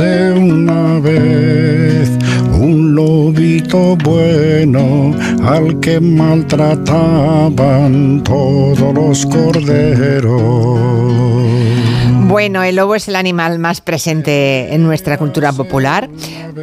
una vez un lobito bueno al que maltrataban todos los corderos. Bueno, el lobo es el animal más presente en nuestra cultura popular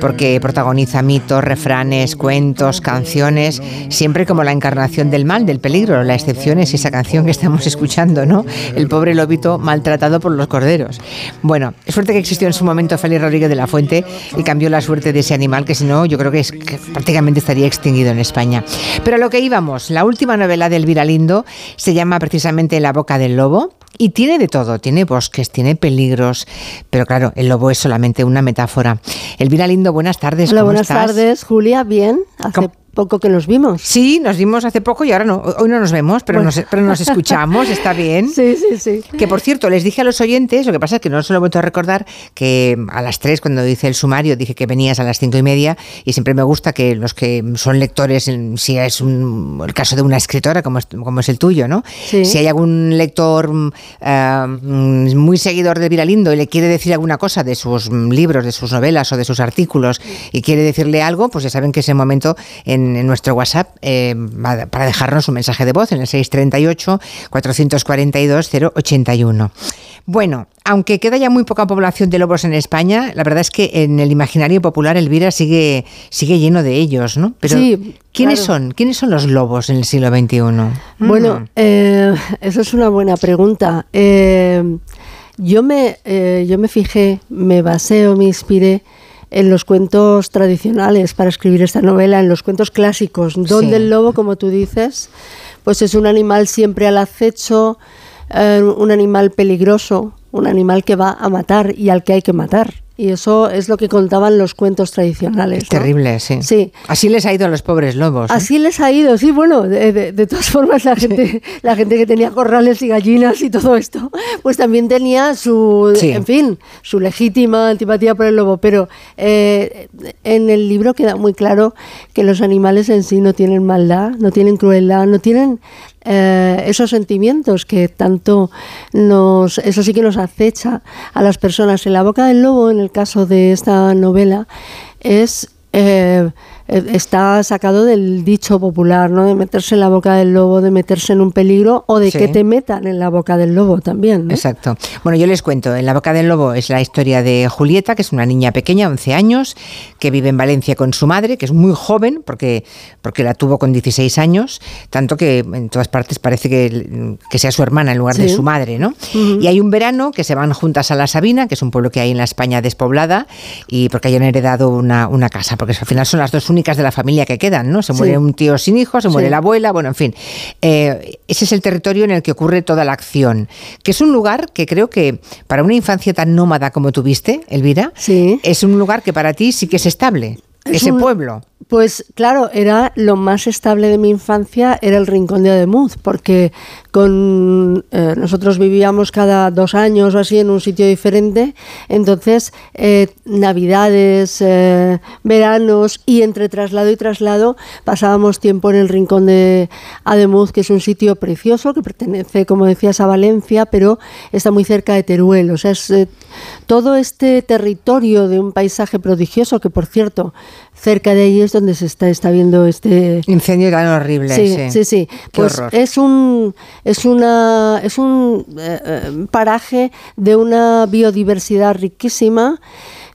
porque protagoniza mitos, refranes, cuentos, canciones, siempre como la encarnación del mal, del peligro. La excepción es esa canción que estamos escuchando, ¿no? El pobre lobito maltratado por los corderos. Bueno, suerte que existió en su momento Félix Rodríguez de la Fuente y cambió la suerte de ese animal que si no, yo creo que, es, que prácticamente estaría extinguido en España. Pero a lo que íbamos, la última novela del Viralindo se llama precisamente La boca del lobo y tiene de todo, tiene bosques, tiene peligros, pero claro, el lobo es solamente una metáfora. Elvira Lindo, buenas tardes. Hola, buenas tardes, Julia, bien. Hace poco que nos vimos. Sí, nos vimos hace poco y ahora no. Hoy no nos vemos, pero, nos, pero nos escuchamos, está bien. Sí, sí, sí. Que por cierto, les dije a los oyentes, lo que pasa es que no se lo he vuelto a recordar, que a las tres, cuando hice el sumario, dije que venías a las cinco y media y siempre me gusta que los que son lectores, si es un, el caso de una escritora como es, como es el tuyo, ¿no? Si hay algún lector uh, muy seguidor de Viralindo y le quiere decir alguna cosa de sus libros, de sus novelas o de sus artículos y quiere decirle algo, pues ya saben que ese momento en en, nuestro WhatsApp eh, para dejarnos un mensaje de voz en el 638-442-081. Bueno, aunque queda ya muy poca población de lobos en España, la verdad es que en el imaginario popular Elvira sigue, sigue lleno de ellos, ¿no? Pero ¿quiénes son? ¿Quiénes son los lobos en el siglo XXI? Bueno, mm. eh, eso es una buena pregunta. Eh, yo, me, yo me fijé, me basé o me inspiré en los cuentos tradicionales para escribir esta novela, en los cuentos clásicos, donde el lobo, como tú dices, pues es un animal siempre al acecho, eh, un animal peligroso, un animal que va a matar y al que hay que matar. Y eso es lo que contaban los cuentos tradicionales. Terrible, sí. sí. Así les ha ido a los pobres lobos. Así les ha ido, sí, bueno, de, todas formas la gente, la gente que tenía corrales y gallinas y todo esto, pues también tenía su, en fin, su legítima antipatía por el lobo. Pero eh, en el libro queda muy claro que los animales en sí no tienen maldad, no tienen crueldad, no tienen eh, esos sentimientos que tanto nos, eso sí que nos acecha a las personas. En la boca del lobo, en el caso de esta novela, es eh, está sacado del dicho popular, ¿no? De meterse en la boca del lobo, de meterse en un peligro o de que te metan en la boca del lobo también. Exacto. Bueno, yo les cuento, en la boca del lobo es la historia de Julieta, que es una niña pequeña, 11 años, que vive en Valencia con su madre, que es muy joven, porque, porque la tuvo con 16 años, tanto que en todas partes parece que, que sea su hermana en lugar de su madre, ¿no? Y hay un verano que se van juntas a La Sabina, que es un pueblo que hay en la España despoblada, y porque hayan heredado una, una casa, porque al final son las dos únicas de la familia que quedan, ¿no? Se muere un tío sin hijos, se muere la abuela, bueno, en fin. Eh, ese es el territorio en el que ocurre toda la acción, que es un lugar que creo que para una infancia tan nómada como tuviste, Elvira, es un lugar que para ti sí que es estable ese pueblo. Pues claro, era lo más estable de mi infancia, era el rincón de Ademuz, porque con eh, nosotros vivíamos cada dos años o así en un sitio diferente, entonces eh, navidades, eh, veranos y entre traslado y traslado pasábamos tiempo en el rincón de Ademuz, que es un sitio precioso que pertenece, como decías, a Valencia, pero está muy cerca de Teruel, o sea, es todo este territorio de un paisaje prodigioso que, por cierto, cerca de ahí es donde se está, está viendo este incendio tan horrible. Sí, sí, sí. Pues es un es una es un eh, eh, paraje de una biodiversidad riquísima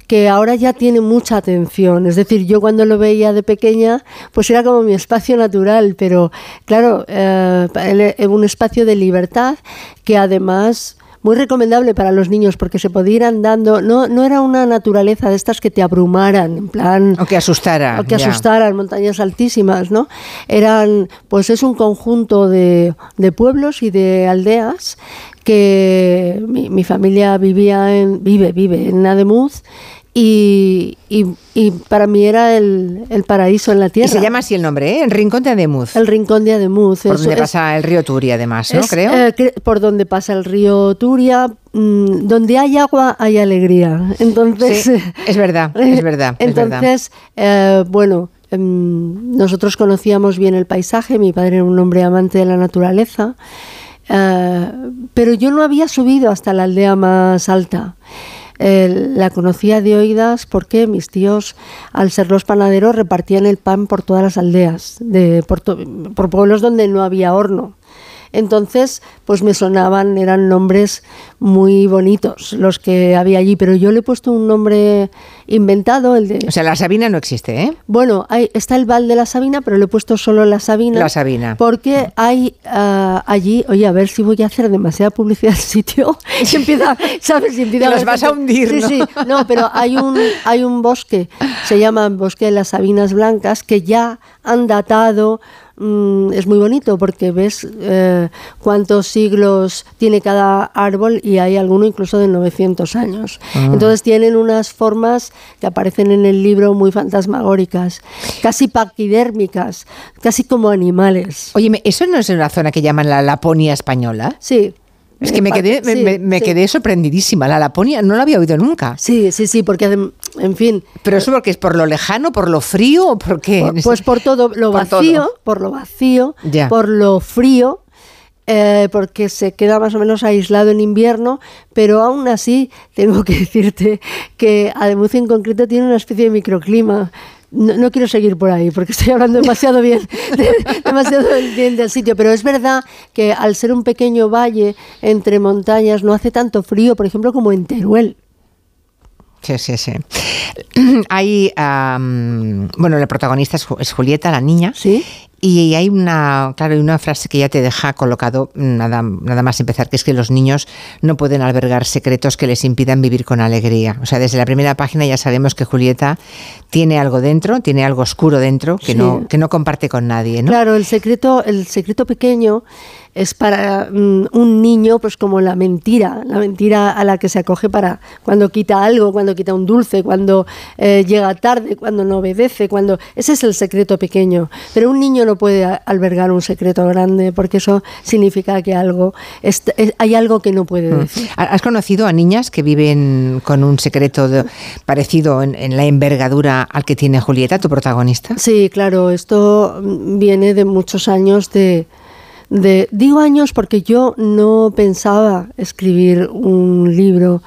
que ahora ya tiene mucha atención. Es decir, yo cuando lo veía de pequeña, pues era como mi espacio natural, pero claro, eh, un espacio de libertad que además muy recomendable para los niños porque se podía ir andando. No, no era una naturaleza de estas que te abrumaran, en plan. O que asustaran. O que asustaran, montañas altísimas, ¿no? Eran, pues es un conjunto de, de pueblos y de aldeas que mi, mi, familia vivía en, vive, vive en Nademuz y, y, para mí era el, el, paraíso en la tierra. Y se llama así el nombre, ¿eh? El Rincón de Ademuz. El Rincón de Ademuz. Por donde pasa el río Turia, además, ¿no? Creo. Eh, por donde pasa el río Turia, mm, donde hay agua hay alegría. Entonces. es verdad, es verdad. entonces, eh, bueno. Em, nosotros conocíamos bien el paisaje, mi padre era un hombre amante de la naturaleza, eh, pero yo no había subido hasta la aldea más alta. La conocía de oídas porque mis tíos, al ser los panaderos, repartían el pan por todas las aldeas, de, por pueblos donde no había horno. Entonces, pues me sonaban, eran nombres muy bonitos los que había allí, pero yo le he puesto un nombre inventado, el de... O sea, la Sabina no existe, ¿eh? Bueno, hay, está el Val de la Sabina, pero le he puesto solo la Sabina. La Sabina. Porque hay ah, allí, oye, a ver si voy a hacer demasiada publicidad al sitio. Se empieza, ¿sabes? Empieza los vas a hundir, Sí, ¿no? sí. No, pero hay un, hay un bosque, se llama Bosque de las Sabinas Blancas, que ya han datado Mm, es muy bonito porque ves eh, cuántos siglos tiene cada árbol y hay alguno incluso de 900 años. Ah. Entonces tienen unas formas que aparecen en el libro muy fantasmagóricas, casi paquidérmicas, casi como animales. Oye, ¿eso no es una zona que llaman la Laponia española? Sí. Es que me quedé, me, quedé sorprendidísima. La Laponia no la había oído nunca. Sí, sí, sí, porque en fin. Pero eso porque es por lo lejano, por lo frío o por qué? pues por todo lo vacío, por lo vacío, por lo frío. Eh, porque se queda más o menos aislado en invierno, pero aún así tengo que decirte que Ademucio en concreto tiene una especie de microclima no, quiero seguir por ahí porque estoy hablando demasiado bien, demasiado bien del sitio, pero es verdad que al ser un pequeño valle entre montañas no hace tanto frío, por ejemplo, como en Teruel. Sí, sí, sí. Hay, bueno, la protagonista es, Julieta, la niña. Sí. Y hay una, claro, hay una frase que ya te deja colocado nada, nada más empezar, que es que los niños no pueden albergar secretos que les impidan vivir con alegría. O sea, desde la primera página ya sabemos que Julieta tiene algo dentro, tiene algo oscuro dentro que, no, que no comparte con nadie. ¿no? Claro, el secreto, el secreto pequeño es para mm, un niño pues como la mentira, la mentira a la que se acoge para cuando quita algo, cuando quita un dulce, cuando eh, llega tarde, cuando no obedece, cuando ese es el secreto pequeño. Pero un niño no puede albergar un secreto grande porque eso significa que algo hay algo que no puede mm. decir. ¿Has conocido a niñas que viven con un secreto parecido en la envergadura al que tiene Julieta, tu protagonista? Sí, claro, esto viene de muchos años de, de, digo años porque yo no pensaba escribir un libro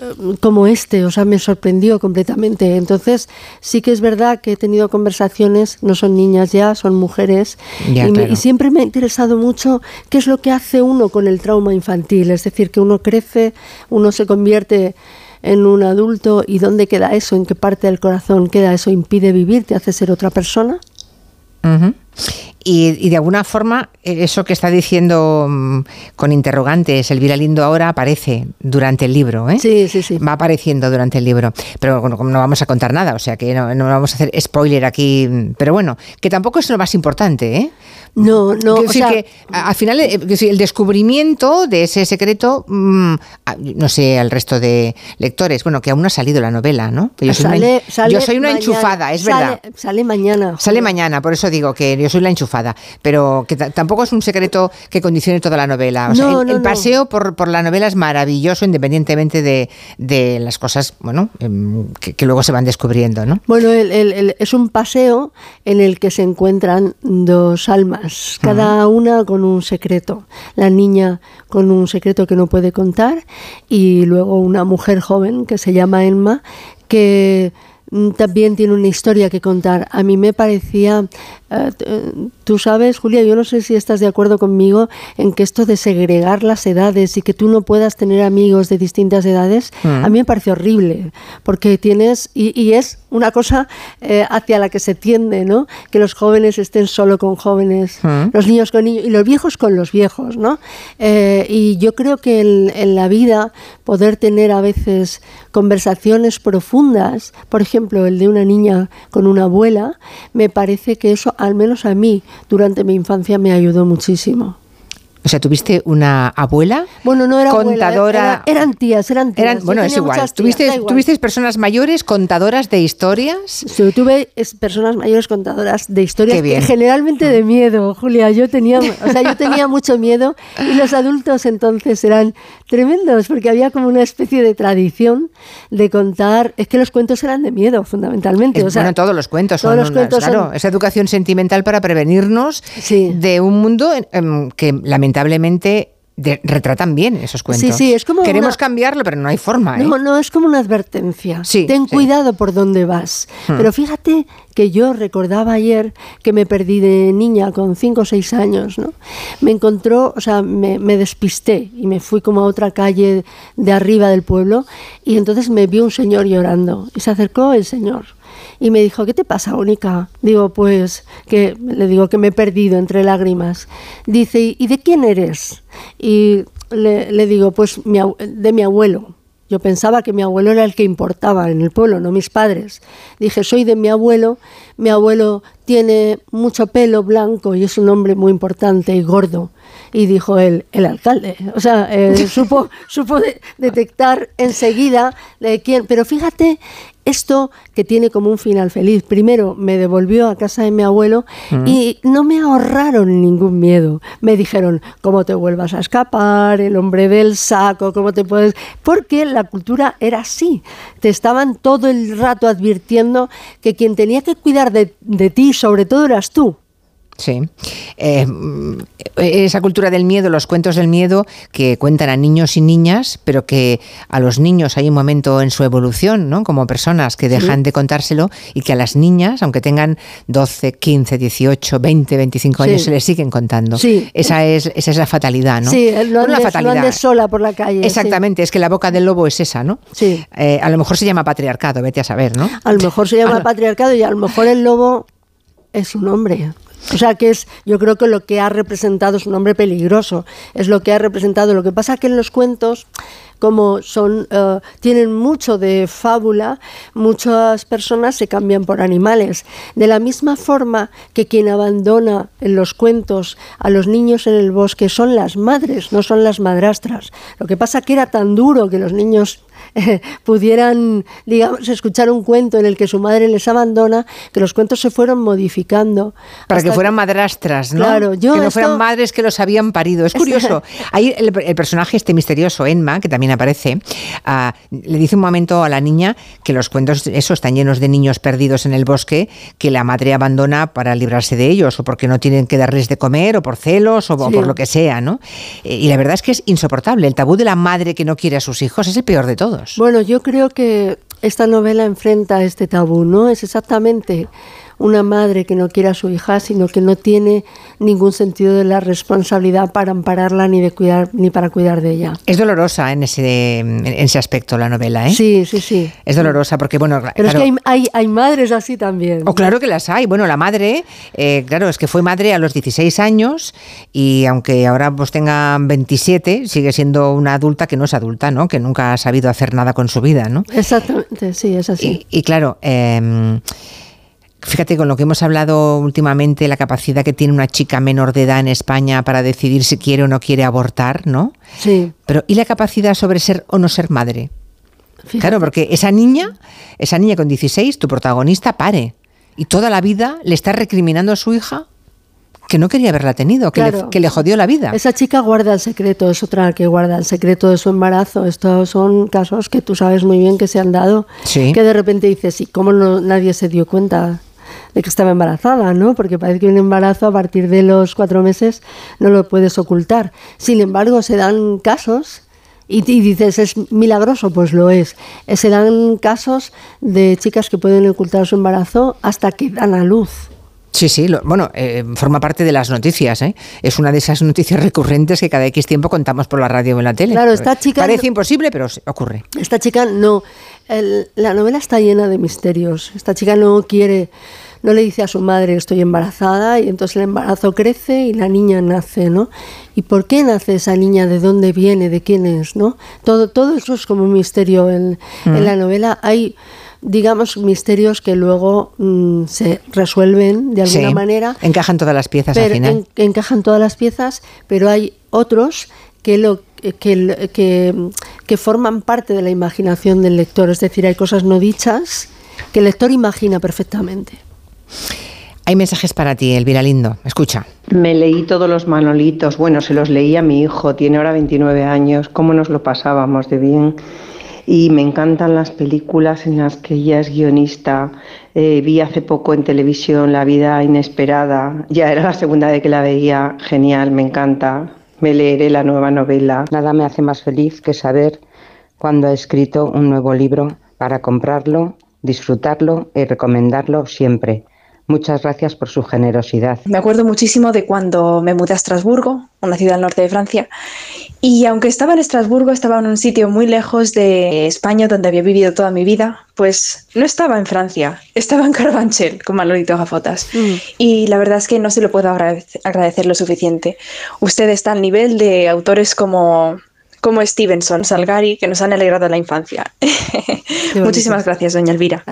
eh, como este, o sea, me sorprendió completamente. Entonces, sí que es verdad que he tenido conversaciones, no son niñas ya, son mujeres, y, siempre me ha interesado mucho qué es lo que hace uno con el trauma infantil, es decir, que uno crece, uno se convierte en un adulto y dónde queda eso, en qué parte del corazón queda eso, impide vivir, te hace ser otra persona. Y, de alguna forma, eh, eso que está diciendo mm, con interrogantes Elvira Lindo ahora aparece durante el libro. ¿eh? Sí, sí, sí. Va apareciendo durante el libro. Pero bueno, no vamos a contar nada, o sea que no, no vamos a hacer spoiler aquí. Pero bueno, que tampoco es lo más importante. ¿eh? No, no. o sea, que al final eh, el descubrimiento de ese secreto, mm, no sé, al resto de lectores, bueno, que aún no ha salido la novela, ¿no? Yo soy, sale, una, yo soy una enchufada, es verdad. Sale mañana. Sale mañana, por eso digo que yo soy la enchufada, pero que tampoco es un secreto que condicione toda la novela. O sea, el, paseo por, por, la novela es maravilloso independientemente de, de las cosas, bueno, em, que, luego se van descubriendo, ¿no? Bueno, es un paseo en el que se encuentran dos almas cada una con un secreto. La niña con un secreto que no puede contar y luego una mujer joven que se llama Emma que mm, también tiene una historia que contar. A mí me parecía eh, eh, tú sabes, Julia, yo no sé si estás de acuerdo conmigo en que esto de segregar las edades y que tú no puedas tener amigos de distintas edades, mm. a mí me parece horrible, porque tienes, y, es una cosa eh, hacia la que se tiende, ¿no? Que los jóvenes estén solo con jóvenes, mm. los niños con niños y los viejos con los viejos, ¿no? y yo creo que en la vida poder tener a veces conversaciones profundas, por ejemplo, el de una niña con una abuela, me parece que eso al menos a mí, durante mi infancia me ayudó muchísimo. O sea, ¿tuviste una abuela? Bueno, no era contadora. Abuela, eran tías, eran tías. bueno, es igual. ¿Tuviste, personas mayores contadoras de historias? Sí, tuve personas mayores contadoras de historias, generalmente de miedo, Julia. Yo tenía, o sea, yo tenía mucho miedo y los adultos entonces eran tremendos porque había como una especie de tradición de contar. Es que los cuentos eran de miedo, fundamentalmente. o sea, bueno, todos los cuentos son. Todos los cuentos claro, esa educación sentimental para prevenirnos de un mundo que lamentablemente retratan bien esos cuentos. Sí, sí, es como Queremos cambiarlo, pero no hay forma. No, ¿eh? no, es como una advertencia. Ten cuidado por dónde vas. Hmm. Pero fíjate que yo recordaba ayer que me perdí de niña con 5 o 6 años, ¿no? Me encontró, o sea, me, me, despisté y me fui como a otra calle de arriba del pueblo y entonces me vio un señor llorando y se acercó el señor y me dijo, ¿qué te pasa, Única? Digo, pues, que le digo que me he perdido entre lágrimas. Dice, ¿y de quién eres? Y le, le digo, pues de mi abuelo. Yo pensaba que mi abuelo era el que importaba en el pueblo, no mis padres. Dije, soy de mi abuelo. Mi abuelo tiene mucho pelo blanco y es un hombre muy importante y gordo. Y dijo él, el alcalde. O sea, eh, supo, supo detectar enseguida de quién. Pero fíjate esto que tiene como un final feliz. Primero me devolvió a casa de mi abuelo y no me ahorraron ningún miedo. Me dijeron, ¿cómo te vuelvas a escapar? El hombre del saco, ¿cómo te puedes...? Porque la cultura era así. Te estaban todo el rato advirtiendo que quien tenía que cuidar de, de ti, sobre todo, eras tú. Sí. Eh, esa cultura del miedo, los cuentos del miedo que cuentan a niños y niñas, pero que a los niños hay un momento en su evolución, ¿no? Como personas que dejan de contárselo y que a las niñas, aunque tengan 12, 15, 18, 20, 25 años, se les siguen contando. Sí. Esa es, esa es la fatalidad, ¿no? Sí, lo andes, fatalidad. sola por la calle. Exactamente, es que la boca del lobo es esa, ¿no? Sí. Eh, a lo mejor se llama patriarcado, vete a saber, ¿no? A lo mejor se llama patriarcado y a lo mejor el lobo es un hombre. O sea que es, yo creo que lo que ha representado es un hombre peligroso, es lo que ha representado. Lo que pasa que en los cuentos, como son, eh, tienen mucho de fábula, muchas personas se cambian por animales. De la misma forma que quien abandona en los cuentos a los niños en el bosque son las madres, no son las madrastras. Lo que pasa que era tan duro que los niños pudieran, digamos, escuchar un cuento en el que su madre les abandona, que los cuentos se fueron modificando. Para que fueran madrastras, ¿no? Claro, yo que no fueran madres que los habían parido. Es curioso. Ahí el, personaje este misterioso, Enma, que también aparece, ah, le dice un momento a la niña que los cuentos, eso, están llenos de niños perdidos en el bosque, que la madre abandona para librarse de ellos, o porque no tienen que darles de comer, o por celos, o, por lo que sea, ¿no? Eh, y la verdad es que es insoportable. El tabú de la madre que no quiere a sus hijos es el peor de todos. Bueno, yo creo que esta novela enfrenta este tabú, ¿no? Es exactamente una madre que no quiere a su hija, sino que no tiene ningún sentido de la responsabilidad para ampararla ni de cuidar ni para cuidar de ella. Es dolorosa en ese, en ese aspecto la novela, ¿eh? Sí, sí, sí. Es dolorosa porque, bueno... Pero es que hay, hay, madres así también. O oh, claro que las hay. Bueno, la madre, eh, claro, es que fue madre a los 16 años y aunque ahora pues tenga 27, sigue siendo una adulta que no es adulta, ¿no? Que nunca ha sabido hacer nada con su vida, ¿no? Exactamente, sí, es así. Y, y claro... Eh, Fíjate, con lo que hemos hablado últimamente, la capacidad que tiene una chica menor de edad en España para decidir si quiere o no quiere abortar, ¿no? Sí. Pero ¿y la capacidad sobre ser o no ser madre? Claro, porque esa niña, esa niña con 16, tu protagonista, pare. Y toda la vida le está recriminando a su hija que no quería haberla tenido, que, le, que, le, jodió la vida. Esa chica guarda el secreto, es otra que guarda el secreto de su embarazo. Estos son casos que tú sabes muy bien que se han dado, sí. que de repente dices, ¿y cómo no, nadie se dio cuenta? De que estaba embarazada, ¿no? Porque parece que un embarazo a partir de los cuatro meses no lo puedes ocultar. Sin embargo, se dan casos y, dices, ¿es milagroso? Pues lo es. Eh, se dan casos de chicas que pueden ocultar su embarazo hasta que dan a luz. Sí, sí, bueno, eh, forma parte de las noticias. ¿eh? Es una de esas noticias recurrentes que cada X tiempo contamos por la radio o en la tele. Claro, esta chica. Parece imposible, pero ocurre. Esta chica no. la novela está llena de misterios. Esta chica no quiere no le dice a su madre estoy embarazada y entonces el embarazo crece y la niña nace, ¿no? ¿Y por qué nace esa niña? ¿De dónde viene? ¿De quién es? ¿no? Todo, todo eso es como un misterio en, en mm. la novela. Hay digamos, misterios que luego mm, se resuelven de alguna manera. Encajan todas las piezas al final. encajan todas las piezas, pero hay otros que lo que, que, que, forman parte de la imaginación del lector. Es decir, hay cosas no dichas que el lector imagina perfectamente. Hay mensajes para ti, Elvira Lindo. Escucha. Me leí todos los manolitos. Bueno, se los leí a mi hijo, tiene ahora 29 años. ¿Cómo nos lo pasábamos de bien? Y me encantan las películas en las que ella es guionista. Eh, vi hace poco en televisión La vida inesperada. Ya era la segunda vez que la veía. Genial, me encanta. me leeré la nueva novela. Nada me hace más feliz que saber cuando ha escrito un nuevo libro para comprarlo, disfrutarlo y recomendarlo siempre. Muchas gracias por su generosidad. Me acuerdo muchísimo de cuando me mudé a Estrasburgo, una ciudad al norte de Francia, y aunque estaba en Estrasburgo, estaba en un sitio muy lejos de España donde había vivido toda mi vida, pues no estaba en Francia, estaba en Carabanchel con Manolito Gafotas. Mm. Y la verdad es que no se lo puedo agradecer lo suficiente. Usted está al nivel de autores como como Stevenson, Salgari, que nos han alegrado la infancia. Muchísimas gracias, doña Elvira.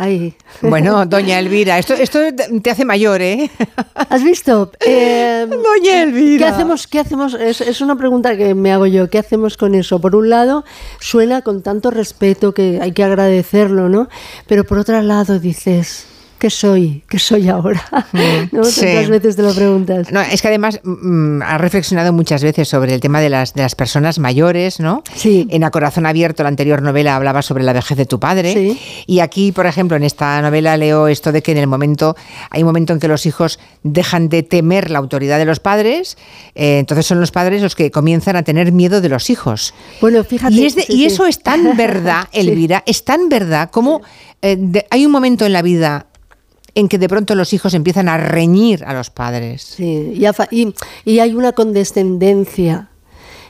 Bueno, doña Elvira, esto, esto te hace mayor, ¿eh? ¿Has visto? Eh, doña Elvira. ¿Qué hacemos? ¿Qué hacemos? Es, es, una pregunta que me hago yo. ¿Qué hacemos con eso? Por un lado, suena con tanto respeto que hay que agradecerlo, ¿no? Pero por otro lado dices, ¿qué soy? ¿Qué soy ahora? Mm, ¿No? Tantas veces te lo preguntas. No, es que además mm, ha reflexionado muchas veces sobre el tema de las, de las personas mayores, ¿no? Sí. En A Corazón Abierto, la anterior novela, hablaba sobre la vejez de tu padre. Sí. Y aquí, por ejemplo, en esta novela leo esto de que en el momento, hay un momento en que los hijos dejan de temer la autoridad de los padres, eh, entonces son los padres los que comienzan a tener miedo de los hijos. Bueno, fíjate. Y, y eso es tan verdad, Elvira, es tan verdad como eh, hay un momento en la vida en que de pronto los hijos empiezan a reñir a los padres. Sí, y, hay una condescendencia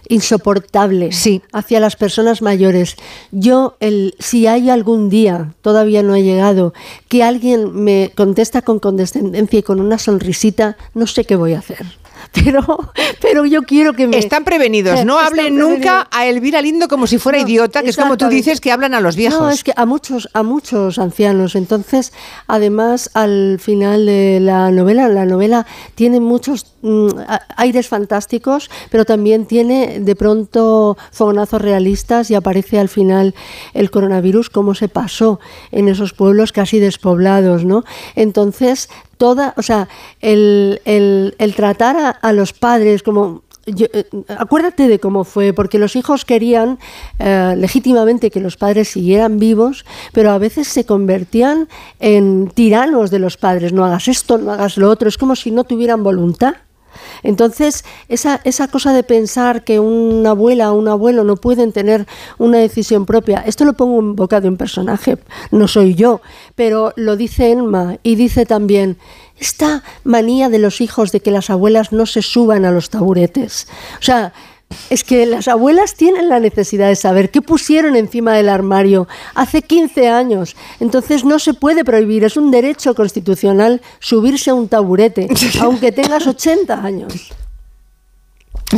insoportable hacia las personas mayores. Yo, el, si hay algún día, todavía no ha llegado, que alguien me contesta con condescendencia y con una sonrisita, no sé qué voy a hacer. Pero, pero yo quiero que me... Están prevenidos, no hablen nunca a Elvira Lindo como si fuera idiota, que es como tú dices que hablan a los viejos. No, es que a muchos, a muchos ancianos. Entonces, además, al final de la novela, la novela tiene muchos mm, aires fantásticos, pero también tiene de pronto fogonazos realistas y aparece al final el coronavirus, cómo se pasó en esos pueblos casi despoblados, ¿no? Entonces, toda, o sea, el, el, tratar a, los padres como eh, acuérdate de cómo fue, porque los hijos querían eh, legítimamente que los padres siguieran vivos, pero a veces se convertían en tiranos de los padres. No hagas esto, no hagas lo otro. Es como si no tuvieran voluntad. Entonces, esa, esa cosa de pensar que una abuela o un abuelo no pueden tener una decisión propia, esto lo pongo en boca de un personaje, no soy yo, pero lo dice Enma y dice también, esta manía de los hijos de que las abuelas no se suban a los taburetes. O sea, es que las abuelas tienen la necesidad de saber qué pusieron encima del armario hace 15 años. Entonces no se puede prohibir, es un derecho constitucional subirse a un taburete, aunque tengas 80 años.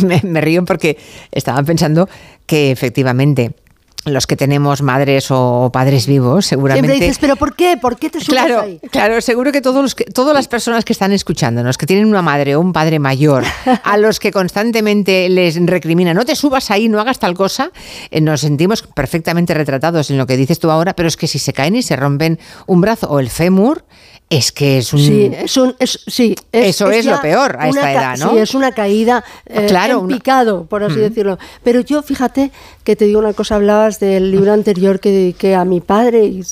Me, me río porque estaba pensando que efectivamente los que tenemos madres o padres vivos, seguramente. Siempre dices, ¿pero por qué? ¿Por qué te subes claro, ahí? Claro, seguro que, todos los que todas las personas que están escuchándonos, que tienen una madre o un padre mayor, a los que constantemente les recrimina, no te subas ahí, no hagas tal cosa, eh, nos sentimos perfectamente retratados en lo que dices tú ahora, pero es que si se caen y se rompen un brazo o el fémur, es que es un... Sí, es un, sí, eso es, lo peor a esta edad, ¿no? Sí, es una caída eh, en picado, por así decirlo. Pero yo, fíjate, que te digo una cosa, hablabas del libro anterior que dediqué a mi padre y,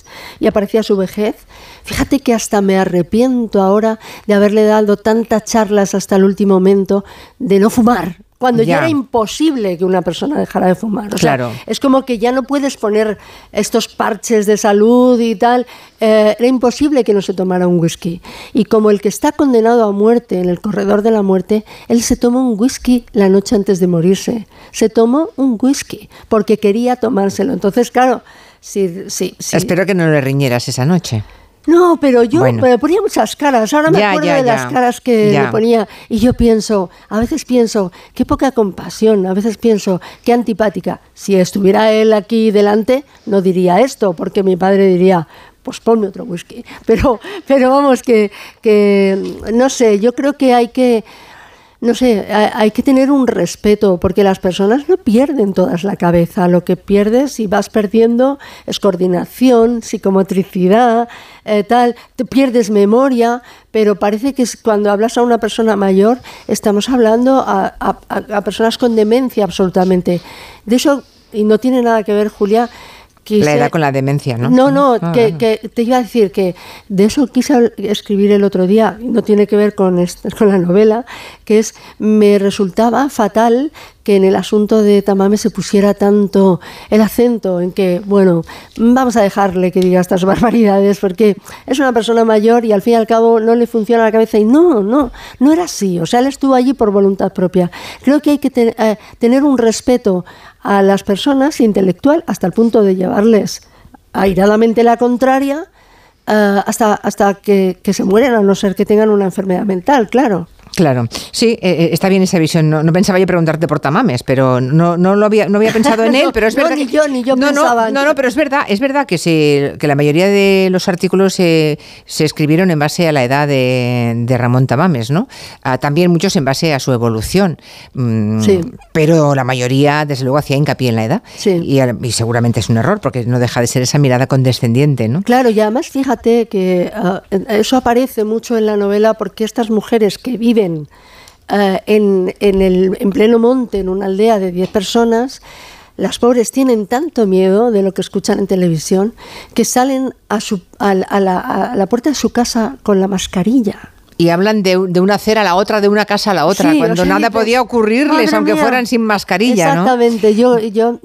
y aparecía su vejez. Fíjate que hasta me arrepiento ahora de haberle dado tantas charlas hasta el último momento de no fumar cuando ya. era imposible que una persona dejara de fumar. O claro. Sea, es como que ya no puedes poner estos parches de salud y tal. Eh, era imposible que no se tomara un whisky. Y como el que está condenado a muerte en el corredor de la muerte, él se tomó un whisky la noche antes de morirse. Se tomó un whisky porque quería tomárselo. Entonces, claro, sí, sí, sí. Espero que no le riñeras esa noche. No, pero yo me ponía muchas caras. Ahora me acuerdo de las caras que me ponía. Y yo pienso, a veces pienso, qué poca compasión. A veces pienso, qué antipática. Si estuviera él aquí delante, no diría esto, porque mi padre diría, pues ponme otro whisky. Pero, pero vamos, que, que no sé, yo creo que hay que no sé, hay que tener un respeto, porque las personas no pierden todas la cabeza. Lo que pierdes y vas perdiendo es coordinación, psicomotricidad, eh, tal. Te pierdes memoria, pero parece que cuando hablas a una persona mayor, estamos hablando a, a personas con demencia absolutamente. De eso, y no tiene nada que ver, Julia, la edad con la demencia, ¿no? No, no, ah, que, te iba a decir que de eso quise escribir el otro día, no tiene que ver con, con la novela, que es, me resultaba fatal que en el asunto de Tamame se pusiera tanto el acento en que, bueno, vamos a dejarle que diga estas barbaridades porque es una persona mayor y al fin y al cabo no le funciona la cabeza y no, no, no era así, o sea, él estuvo allí por voluntad propia. Creo que hay que eh, tener un respeto a las personas intelectual hasta el punto de llevarles airadamente la contraria eh, hasta, hasta que, que se mueran, a no ser que tengan una enfermedad mental, claro. Claro, sí, eh, eh, está bien esa visión. No, pensaba yo preguntarte por Tamames, pero no, no lo había, no había pensado en él, pero es verdad. ni yo, ni yo no, pensaba. No, no, pero es verdad, es verdad que, se, que la mayoría de los artículos se, se escribieron en base a la edad de, de Ramón Tamames, ¿no? Ah, también muchos en base a su evolución. Mm, sí. Pero la mayoría, desde luego, hacía hincapié en la edad. Sí. Y, seguramente es un error, porque no deja de ser esa mirada condescendiente, ¿no? Claro, y además fíjate que ah, eso aparece mucho en la novela porque estas mujeres que viven eh, en, el, en pleno monte, en una aldea de 10 personas, las pobres tienen tanto miedo de lo que escuchan en televisión que salen a, su, a, la, puerta de su casa con la mascarilla y hablan de, una acera a la otra, de una casa a la otra, cuando nada podía ocurrirles, aunque fueran sin mascarilla. Exactamente, yo, yo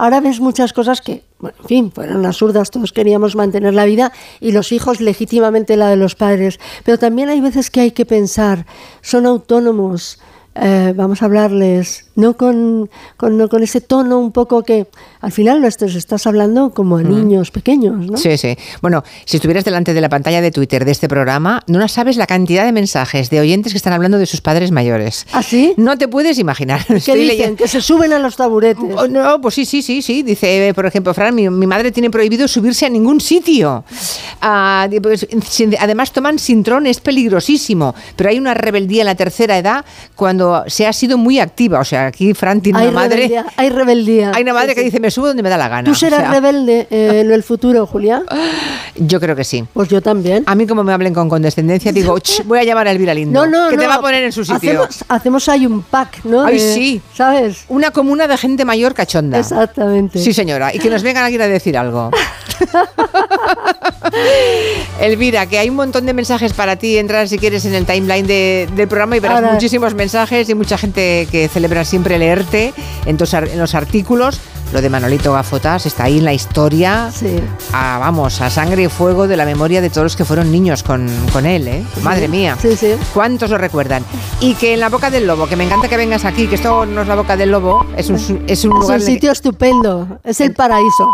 ahora ves muchas cosas que, bueno, en fin, fueron absurdas, todos queríamos mantener la vida y los hijos legítimamente la de los padres, pero también hay veces que hay que pensar, son autónomos, eh, vamos a hablarles, no con, con, con, ese tono un poco que al final nuestros estás hablando como a niños pequeños, ¿no? Sí, sí. Bueno, si estuvieras delante de la pantalla de Twitter de este programa, no sabes la cantidad de mensajes de oyentes que están hablando de sus padres mayores. ¿Ah, sí? No te puedes imaginar. ¿Qué dicen? Que se suben a los taburetes. Oh, no, pues sí, sí, sí, sí. Dice, por ejemplo, Fran, mi, madre tiene prohibido subirse a ningún sitio. Ah, pues, además toman sintrón, es peligrosísimo. Pero hay una rebeldía en la tercera edad cuando se ha sido muy activa. O sea, aquí Fran tiene hay una madre. Hay rebeldía. Hay una madre que dice, me subo donde me da la gana. ¿Tú serás rebelde eh, en el futuro, Julia? Yo creo que sí. Pues yo también. A mí, como me hablen con condescendencia, digo, voy a llamar a Elvira Lindo. No, no, que te va a poner en su sitio. Hacemos, ahí un pack, ¿no? Ay, sí. ¿Sabes? Una comuna de gente mayor cachonda. Exactamente. Sí, señora. Y que nos vengan aquí a decir algo. Elvira, que hay un montón de mensajes para ti. Entra si quieres en el timeline del programa y verás muchísimos mensajes y mucha gente que celebra siempre leerte en, en los artículos. Lo de Manolito Gafotas está ahí en la historia. Sí. vamos, a sangre y fuego de la memoria de todos los que fueron niños con, él, ¿eh? Madre mía. Sí, sí. ¿Cuántos lo recuerdan? Y que en la boca del lobo, que me encanta que vengas aquí, que esto no es la boca del lobo, es un, es un lugar. Es un sitio estupendo, es el paraíso.